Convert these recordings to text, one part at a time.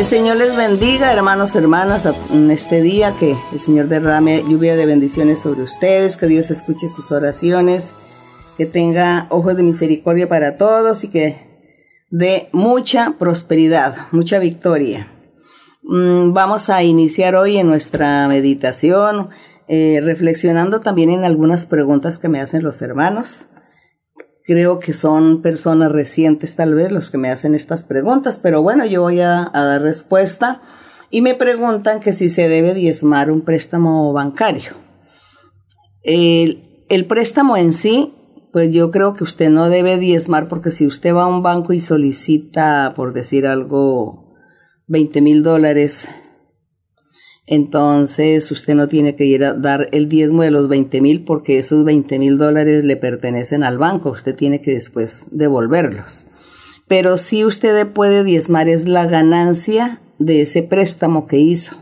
El Señor les bendiga, hermanos, hermanas, en este día, que el Señor derrame lluvia de bendiciones sobre ustedes, que Dios escuche sus oraciones, que tenga ojos de misericordia para todos y que dé mucha prosperidad, mucha victoria. Mm, vamos a iniciar hoy en nuestra meditación, eh, reflexionando también en algunas preguntas que me hacen los hermanos creo que son personas recientes tal vez los que me hacen estas preguntas, pero bueno, yo voy a, dar respuesta y me preguntan que si se debe diezmar un préstamo bancario. El, el préstamo en sí, pues yo creo que usted no debe diezmar porque si usted va a un banco y solicita, por decir algo, 20 mil dólares entonces usted no tiene que ir a dar el diezmo de los 20 mil porque esos 20 mil dólares le pertenecen al banco, usted tiene que después devolverlos. Pero si usted puede diezmar es la ganancia de ese préstamo que hizo.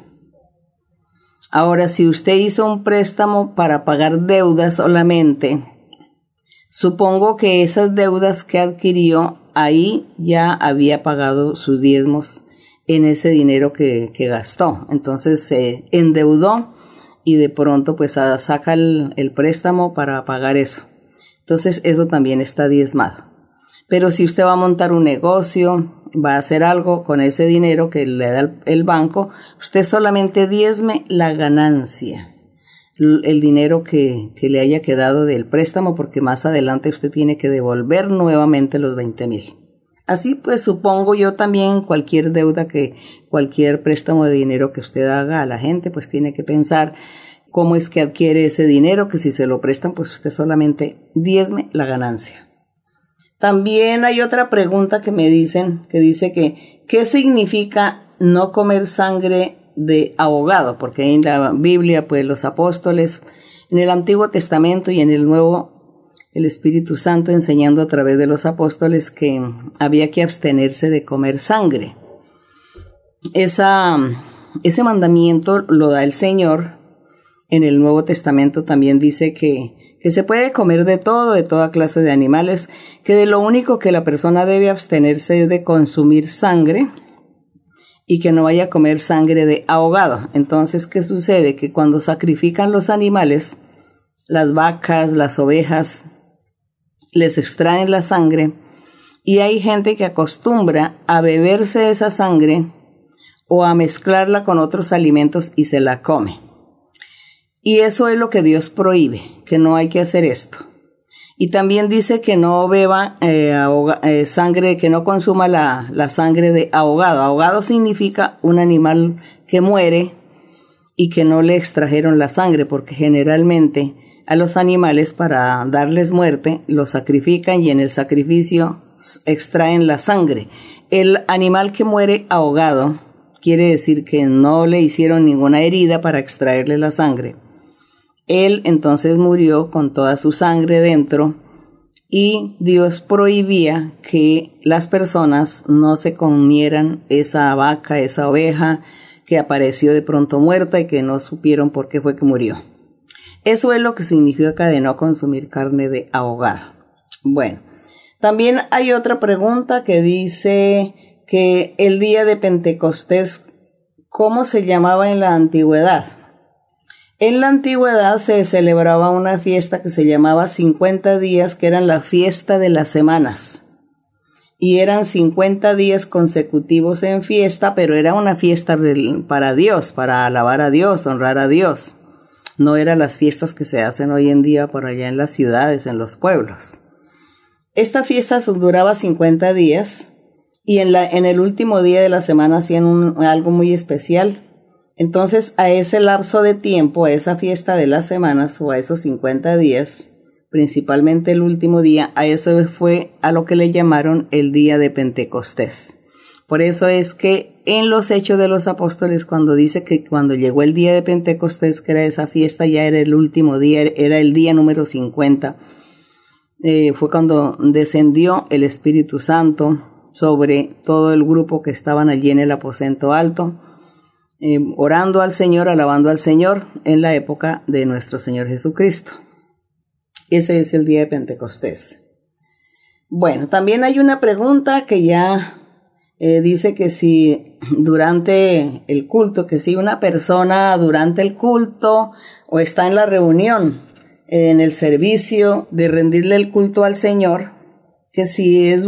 Ahora, si usted hizo un préstamo para pagar deudas solamente, supongo que esas deudas que adquirió ahí ya había pagado sus diezmos en ese dinero que, gastó. Entonces se endeudó y de pronto pues saca el, préstamo para pagar eso. Entonces eso también está diezmado. Pero si usted va a montar un negocio, va a hacer algo con ese dinero que le da el, banco, usted solamente diezme la ganancia, el dinero que, que, le haya quedado del préstamo, porque más adelante usted tiene que devolver nuevamente los 20 mil. Así pues supongo yo también cualquier deuda que, cualquier préstamo de dinero que usted haga a la gente, pues tiene que pensar cómo es que adquiere ese dinero, que si se lo prestan, pues usted solamente diezme la ganancia. También hay otra pregunta que me dicen, que dice que, ¿qué significa no comer sangre de ahogado? Porque en la Biblia, pues los apóstoles, en el Antiguo Testamento y en el Nuevo el Espíritu Santo enseñando a través de los apóstoles que había que abstenerse de comer sangre. Esa, ese mandamiento lo da el Señor. En el Nuevo Testamento también dice que, que se puede comer de todo, de toda clase de animales, que de lo único que la persona debe abstenerse es de consumir sangre y que no vaya a comer sangre de ahogado. Entonces, ¿qué sucede? Que cuando sacrifican los animales, las vacas, las ovejas, les extraen la sangre y hay gente que acostumbra a beberse esa sangre o a mezclarla con otros alimentos y se la come. Y eso es lo que Dios prohíbe, que no hay que hacer esto. Y también dice que no beba eh, eh, sangre, que no consuma la, la sangre de ahogado. Ahogado significa un animal que muere y que no le extrajeron la sangre, porque generalmente a los animales para darles muerte, los sacrifican y en el sacrificio extraen la sangre. El animal que muere ahogado quiere decir que no le hicieron ninguna herida para extraerle la sangre. Él entonces murió con toda su sangre dentro y Dios prohibía que las personas no se comieran esa vaca, esa oveja que apareció de pronto muerta y que no supieron por qué fue que murió. Eso es lo que significa de no consumir carne de ahogada. Bueno, también hay otra pregunta que dice que el día de Pentecostés, ¿cómo se llamaba en la antigüedad? En la antigüedad se celebraba una fiesta que se llamaba 50 días, que eran la fiesta de las semanas. Y eran 50 días consecutivos en fiesta, pero era una fiesta para Dios, para alabar a Dios, honrar a Dios no eran las fiestas que se hacen hoy en día por allá en las ciudades, en los pueblos. Esta fiesta duraba 50 días y en, la, en el último día de la semana hacían algo muy especial. Entonces a ese lapso de tiempo, a esa fiesta de las semanas o a esos 50 días, principalmente el último día, a eso fue a lo que le llamaron el día de Pentecostés. Por eso es que en los Hechos de los Apóstoles, cuando dice que cuando llegó el día de Pentecostés, que era esa fiesta, ya era el último día, era el día número 50, eh, fue cuando descendió el Espíritu Santo sobre todo el grupo que estaban allí en el aposento alto, eh, orando al Señor, alabando al Señor en la época de nuestro Señor Jesucristo. Ese es el día de Pentecostés. Bueno, también hay una pregunta que ya eh, dice que si durante el culto, que si una persona durante el culto o está en la reunión, en el servicio de rendirle el culto al Señor, que si es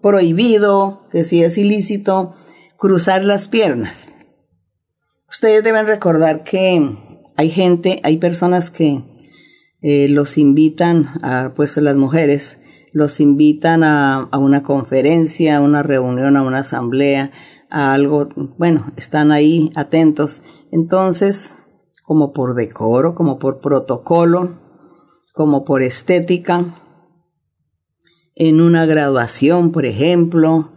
prohibido, que si es ilícito cruzar las piernas. Ustedes deben recordar que hay gente, hay personas que eh, los invitan, a, pues las mujeres, los invitan a, a, una conferencia, a una reunión, a una asamblea, a algo, bueno, están ahí atentos. Entonces, como por decoro, como por protocolo, como por estética, en una graduación, por ejemplo,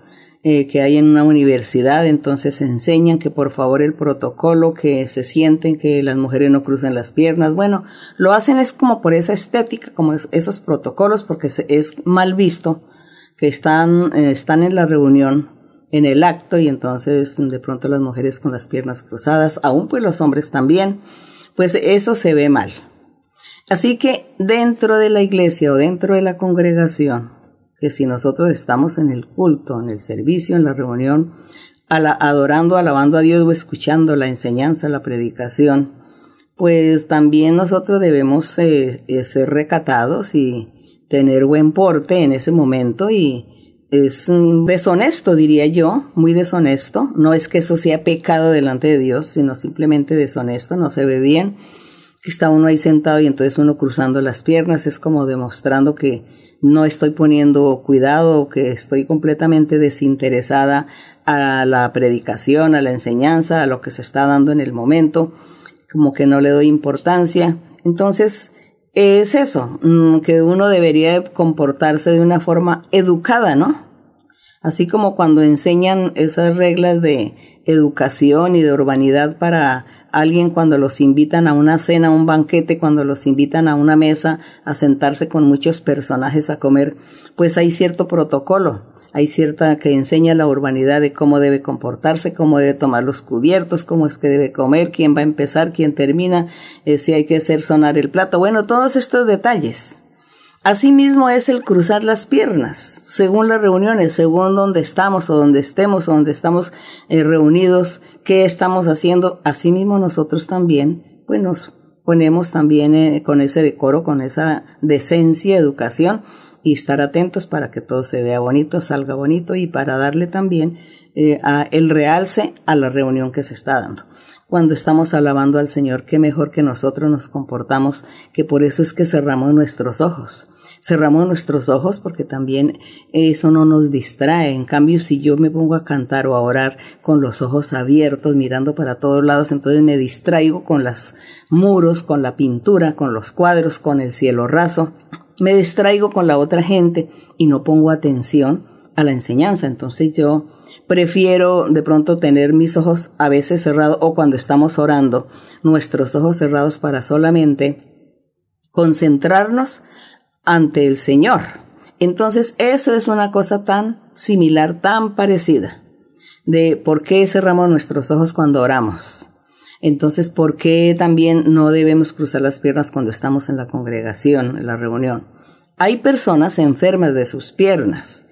eh, que hay en una universidad, entonces enseñan que por favor el protocolo, que se sienten que las mujeres no crucen las piernas. Bueno, lo hacen es como por esa estética, como esos protocolos, porque es mal visto que están, eh, están en la reunión, en el acto, y entonces de pronto las mujeres con las piernas cruzadas, aún pues los hombres también, pues eso se ve mal. Así que dentro de la iglesia o dentro de la congregación, que si nosotros estamos en el culto, en el servicio, en la reunión, adorando, alabando a Dios o escuchando la enseñanza, la predicación, pues también nosotros debemos eh, eh, ser recatados y tener buen porte en ese momento y es deshonesto, diría yo, muy deshonesto. No es que eso sea pecado delante de Dios, sino simplemente deshonesto, no se ve bien. Está uno ahí sentado y entonces uno cruzando las piernas, es como demostrando que no estoy poniendo cuidado, que estoy completamente desinteresada a la predicación, a la enseñanza, a lo que se está dando en el momento, como que no le doy importancia. Entonces, es eso, mm, que uno debería comportarse de una forma educada, ¿no? Así como cuando enseñan esas reglas de educación y de urbanidad para alguien cuando los invitan a una cena, a un banquete, cuando los invitan a una mesa a sentarse con muchos personajes a comer, pues hay cierto protocolo, hay cierta que enseña la urbanidad de cómo debe comportarse, cómo debe tomar los cubiertos, cómo es que debe comer, quién va a empezar, quién termina, eh, si hay que hacer sonar el plato, bueno, todos estos detalles. Asimismo es el cruzar las piernas, según las reuniones, según donde estamos o donde estemos o donde estamos eh, reunidos, qué estamos haciendo. Asimismo nosotros también, pues nos ponemos también eh, con ese decoro, con esa decencia, educación y estar atentos para que todo se vea bonito, salga bonito y para darle también eh, el realce a la reunión que se está dando cuando estamos alabando al Señor, qué mejor que nosotros nos comportamos, que por eso es que cerramos nuestros ojos cerramos nuestros ojos porque también eso no nos distrae. En cambio, si yo me pongo a cantar o a orar con los ojos abiertos, mirando para todos lados, entonces me distraigo con los muros, con la pintura, con los cuadros, con el cielo raso. Me distraigo con la otra gente y no pongo atención a la enseñanza. Entonces yo prefiero de pronto tener mis ojos a veces cerrados o cuando estamos orando, nuestros ojos cerrados para solamente concentrarnos ante el Señor. Entonces eso es una cosa tan similar, tan parecida, de por qué cerramos nuestros ojos cuando oramos. Entonces, ¿por qué también no debemos cruzar las piernas cuando estamos en la congregación, en la reunión? Hay personas enfermas de sus piernas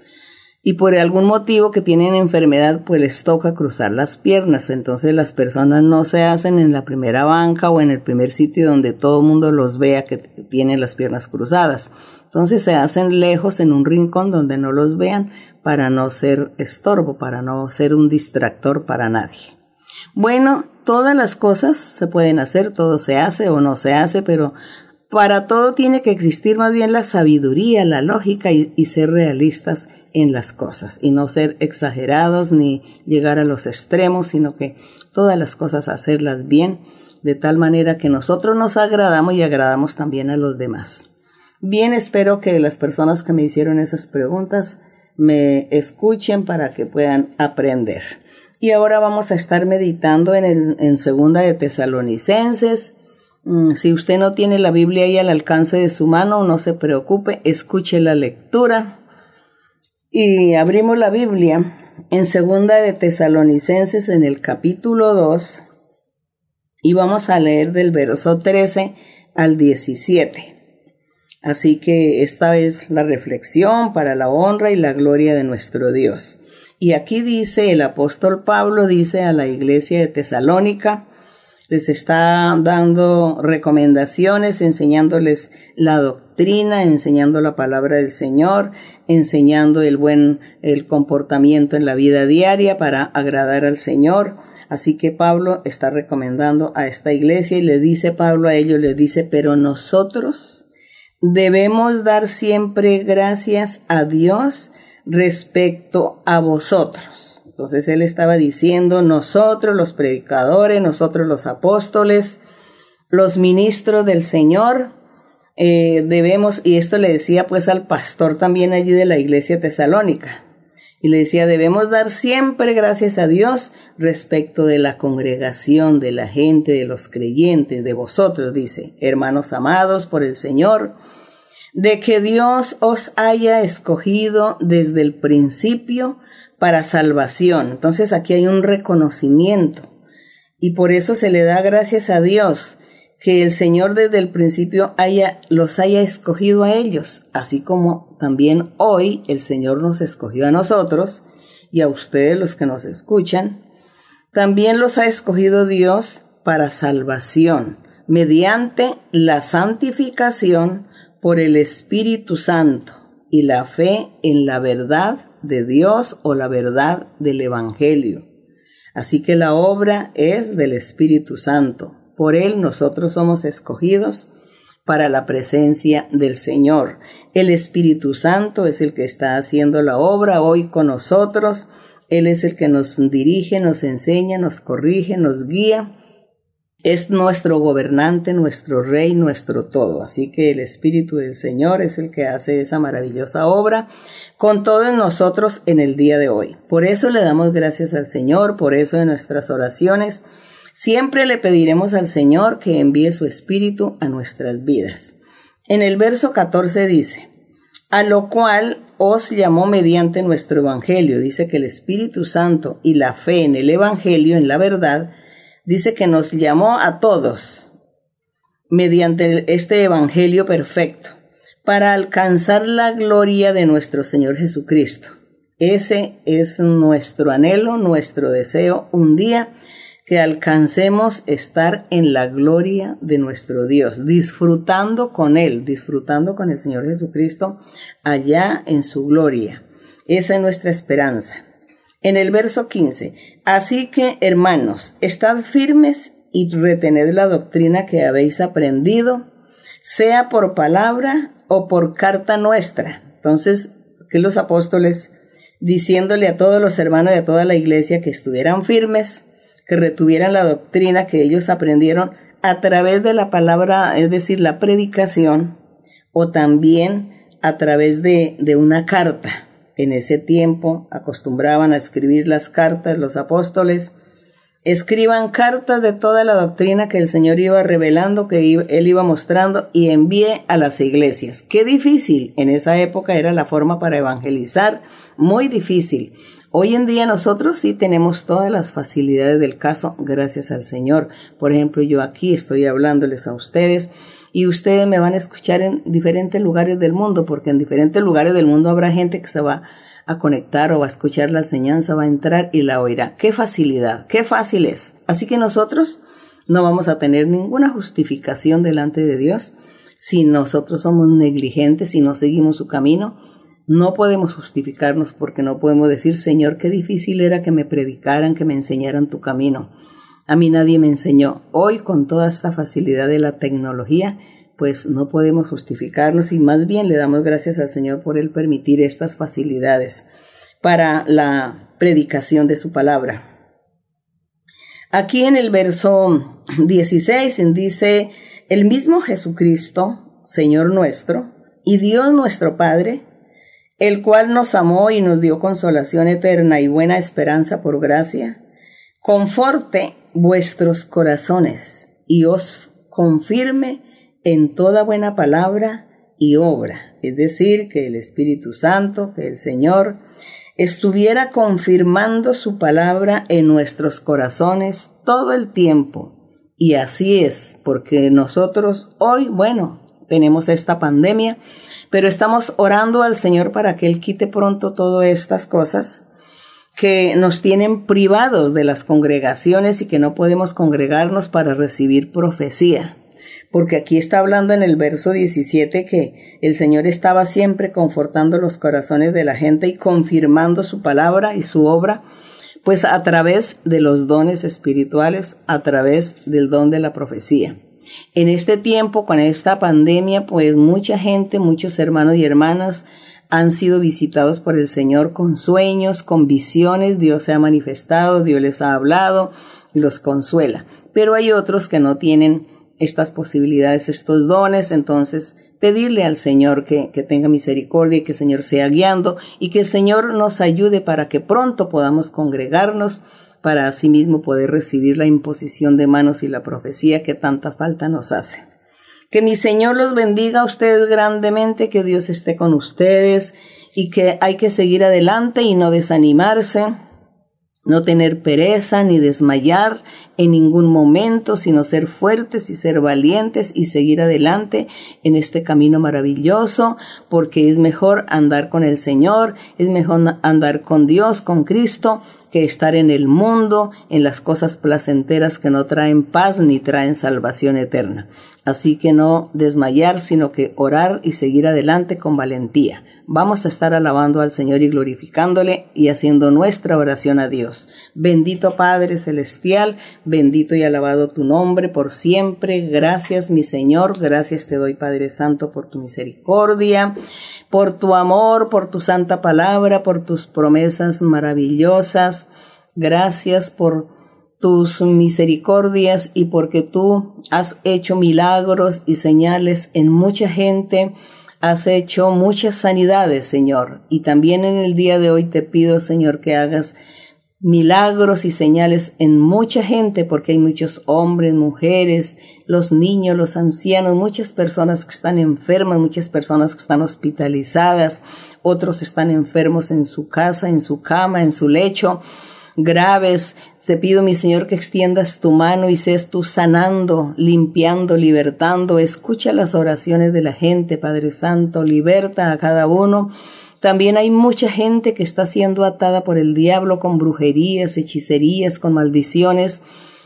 y por algún motivo que tienen enfermedad, pues les toca cruzar las piernas. Entonces las personas no se hacen en la primera banca o en el primer sitio donde todo el mundo los vea que tienen las piernas cruzadas. Entonces se hacen lejos en un rincón donde no los vean para no ser estorbo, para no ser un distractor para nadie. Bueno, todas las cosas se pueden hacer, todo se hace o no se hace, pero para todo tiene que existir más bien la sabiduría, la lógica y, ser realistas en las cosas y no ser exagerados ni llegar a los extremos, sino que todas las cosas hacerlas bien de tal manera que nosotros nos agradamos y agradamos también a los demás. Bien, espero que las personas que me hicieron esas preguntas me escuchen para que puedan aprender. Y ahora vamos a estar meditando en, el, en segunda de Tesalonicenses, si usted no tiene la Biblia ahí al alcance de su mano, no se preocupe, escuche la lectura. Y abrimos la Biblia en segunda de Tesalonicenses en el capítulo 2 y vamos a leer del verso 13 al 17. Así que esta es la reflexión para la honra y la gloria de nuestro Dios. Y aquí dice el apóstol Pablo, dice a la iglesia de Tesalónica, les está dando recomendaciones, enseñándoles la doctrina, enseñando la palabra del Señor, enseñando el buen el comportamiento en la vida diaria para agradar al Señor. Así que Pablo está recomendando a esta iglesia y le dice Pablo a ellos, le dice, pero nosotros debemos dar siempre gracias a Dios respecto a vosotros entonces él estaba diciendo, nosotros los predicadores, nosotros los apóstoles, los ministros del Señor, eh, debemos, y esto le decía pues al pastor también allí de la iglesia tesalónica, y le decía, debemos dar siempre gracias a Dios respecto de la congregación, de la gente, de los creyentes, de vosotros, dice, hermanos amados por el Señor, de que Dios os haya escogido desde el principio para salvación. Entonces aquí hay un reconocimiento y por eso se le da gracias a Dios que el Señor desde el principio haya, los haya escogido a ellos, así como también hoy el Señor nos escogió a nosotros y a ustedes los que nos escuchan. También los ha escogido Dios para salvación, mediante la santificación por el Espíritu Santo y la fe en la verdad de Dios o la verdad del Evangelio. Así que la obra es del Espíritu Santo. Por Él nosotros somos escogidos para la presencia del Señor. El Espíritu Santo es el que está haciendo la obra hoy con nosotros. Él es el que nos dirige, nos enseña, nos corrige, nos guía es nuestro gobernante, nuestro rey, nuestro todo. Así que el Espíritu del Señor es el que hace esa maravillosa obra con todos nosotros en el día de hoy. Por eso le damos gracias al Señor, por eso en nuestras oraciones siempre le pediremos al Señor que envíe su Espíritu a nuestras vidas. En el verso 14 dice, a lo cual os llamó mediante nuestro Evangelio. Dice que el Espíritu Santo y la fe en el Evangelio, en la verdad, dice que nos llamó a todos mediante este Evangelio perfecto para alcanzar la gloria de nuestro Señor Jesucristo. Ese es nuestro anhelo, nuestro deseo, un día que alcancemos estar en la gloria de nuestro Dios, disfrutando con Él, disfrutando con el Señor Jesucristo allá en su gloria. Esa es nuestra esperanza en el verso 15. Así que, hermanos, estad firmes y retened la doctrina que habéis aprendido, sea por palabra o por carta nuestra. Entonces, que los apóstoles diciéndole a todos los hermanos a toda la iglesia que estuvieran firmes, que retuvieran la doctrina que ellos aprendieron a través de la palabra, es decir, la predicación, o también a través de, de una carta, en ese tiempo acostumbraban a escribir las cartas los apóstoles, escriban cartas de toda la doctrina que el Señor iba revelando, que Él iba mostrando y envíe a las iglesias. Qué difícil en esa época era la forma para evangelizar, muy difícil. Hoy en día nosotros sí tenemos todas las facilidades del caso, gracias al Señor. Por ejemplo, yo aquí estoy hablándoles a ustedes y ustedes me van a escuchar en diferentes lugares del mundo, porque en diferentes lugares del mundo habrá gente que se va a conectar o va a escuchar la enseñanza, va a entrar y la oirá. Qué facilidad, qué fácil es. Así que nosotros no vamos a tener ninguna justificación delante de Dios si nosotros somos negligentes, si no seguimos su camino. No podemos justificarnos porque no podemos decir, Señor, qué difícil era que me predicaran, que me enseñaran tu camino. A mí nadie me enseñó. Hoy con toda esta facilidad de la tecnología, pues no podemos justificarnos y más bien le damos gracias al Señor por el permitir estas facilidades para la predicación de su palabra. Aquí en el verso 16 dice, el mismo Jesucristo, Señor nuestro, y Dios nuestro Padre, el cual nos amó y nos dio consolación eterna y buena esperanza por gracia, conforte vuestros corazones y os confirme en toda buena palabra y obra. Es decir, que el Espíritu Santo, que el Señor, estuviera confirmando su palabra en nuestros corazones todo el tiempo. Y así es, porque nosotros hoy, bueno, tenemos esta pandemia, pero estamos orando al Señor para que Él quite pronto todas estas cosas que nos tienen privados de las congregaciones y que no podemos congregarnos para recibir profecía. Porque aquí está hablando en el verso 17 que el Señor estaba siempre confortando los corazones de la gente y confirmando su palabra y su obra, pues a través de los dones espirituales, a través del don de la profecía. En este tiempo, con esta pandemia, pues mucha gente, muchos hermanos y hermanas han sido visitados por el Señor con sueños, con visiones, Dios se ha manifestado, Dios les ha hablado y los consuela. Pero hay otros que no tienen estas posibilidades, estos dones, entonces pedirle al Señor que, que, tenga misericordia y que el Señor sea guiando y que el Señor nos ayude para que pronto podamos congregarnos para asimismo poder recibir la imposición de manos y la profecía que tanta falta nos hace. Que mi Señor los bendiga a ustedes grandemente, que Dios esté con ustedes y que hay que seguir adelante y no desanimarse, no tener pereza ni desmayar en ningún momento, sino ser fuertes y ser valientes y seguir adelante en este camino maravilloso, porque es mejor andar con el Señor, es mejor andar con Dios, con Cristo, que estar en el mundo, en las cosas placenteras que no traen paz ni traen salvación eterna. Así que no desmayar, sino que orar y seguir adelante con valentía. Vamos a estar alabando al Señor y glorificándole y haciendo nuestra oración a Dios. Bendito Padre Celestial, bendito y alabado tu nombre por siempre. Gracias mi Señor, gracias te doy Padre Santo por tu misericordia, por tu amor, por tu santa palabra, por tus promesas maravillosas. Gracias por tus misericordias y porque tú has hecho milagros y señales en mucha gente, has hecho muchas sanidades, Señor. Y también en el día de hoy te pido, Señor, que hagas milagros y señales en mucha gente, porque hay muchos hombres, mujeres, los niños, los ancianos, muchas personas que están enfermas, muchas personas que están hospitalizadas, otros están enfermos en su casa, en su cama, en su lecho, graves. Te pido, mi Señor, que extiendas tu mano y seas tú sanando, limpiando, libertando. Escucha las oraciones de la gente, Padre Santo, liberta a cada uno también hay mucha gente que está siendo atada por el diablo con brujerías, hechicerías, con maldiciones.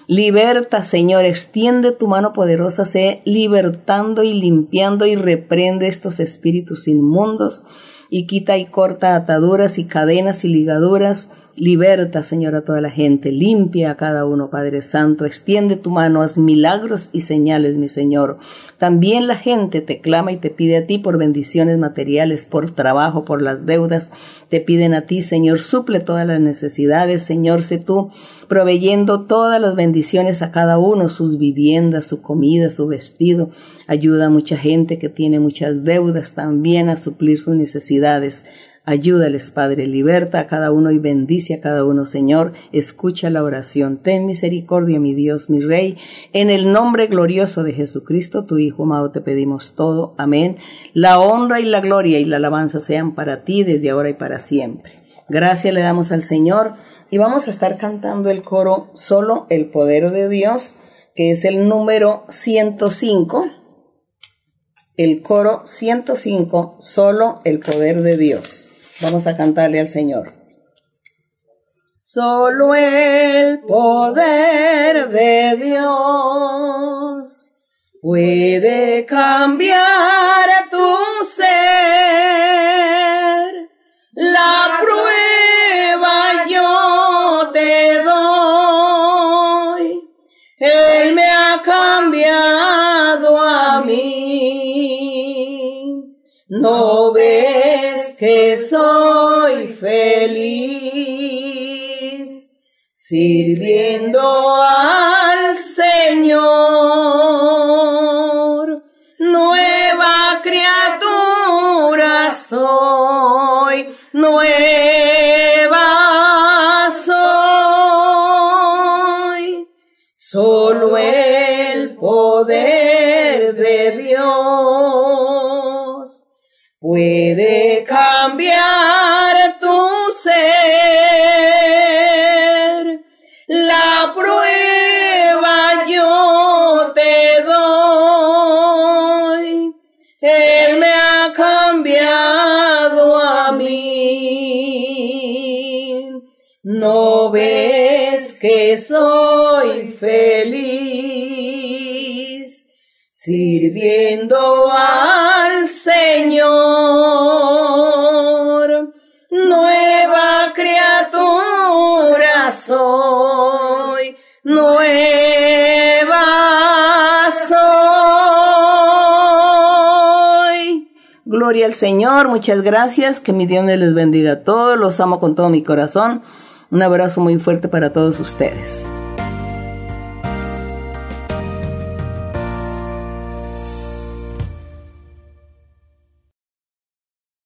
Liberta, Señor, extiende tu mano poderosa, sé libertando y limpiando y reprende estos espíritus inmundos y quita y corta ataduras y cadenas y ligaduras Liberta, Señor, a toda la gente, limpia a cada uno, Padre Santo, extiende tu mano, haz milagros y señales, mi Señor. También la gente te clama y te pide a ti por bendiciones materiales, por trabajo, por las deudas. Te piden a ti, Señor, suple todas las necesidades, Señor, sé tú proveyendo todas las bendiciones a cada uno, sus viviendas, su comida, su vestido. Ayuda a mucha gente que tiene muchas deudas también a suplir sus necesidades. Ayúdales, Padre, liberta a cada uno y bendice a cada uno, Señor. Escucha la oración. Ten misericordia, mi Dios, mi Rey. En el nombre glorioso de Jesucristo, tu Hijo amado, te pedimos todo. Amén. La honra y la gloria y la alabanza sean para ti desde ahora y para siempre. Gracias le damos al Señor y vamos a estar cantando el coro Solo el Poder de Dios, que es el número 105 el coro 105, solo el poder de Dios. Vamos a cantarle al Señor. Solo el poder de Dios puede cambiar tu ser. La prueba yo te doy. Él me ha cambiado a mí. No ves que soy feliz sirviendo al Señor. Nueva criatura soy, que soy feliz sirviendo al Señor? Nueva criatura soy, nueva soy. Gloria al Señor, muchas gracias, que mi Dios les bendiga a todos, los amo con todo mi corazón. Un abrazo muy fuerte para todos ustedes.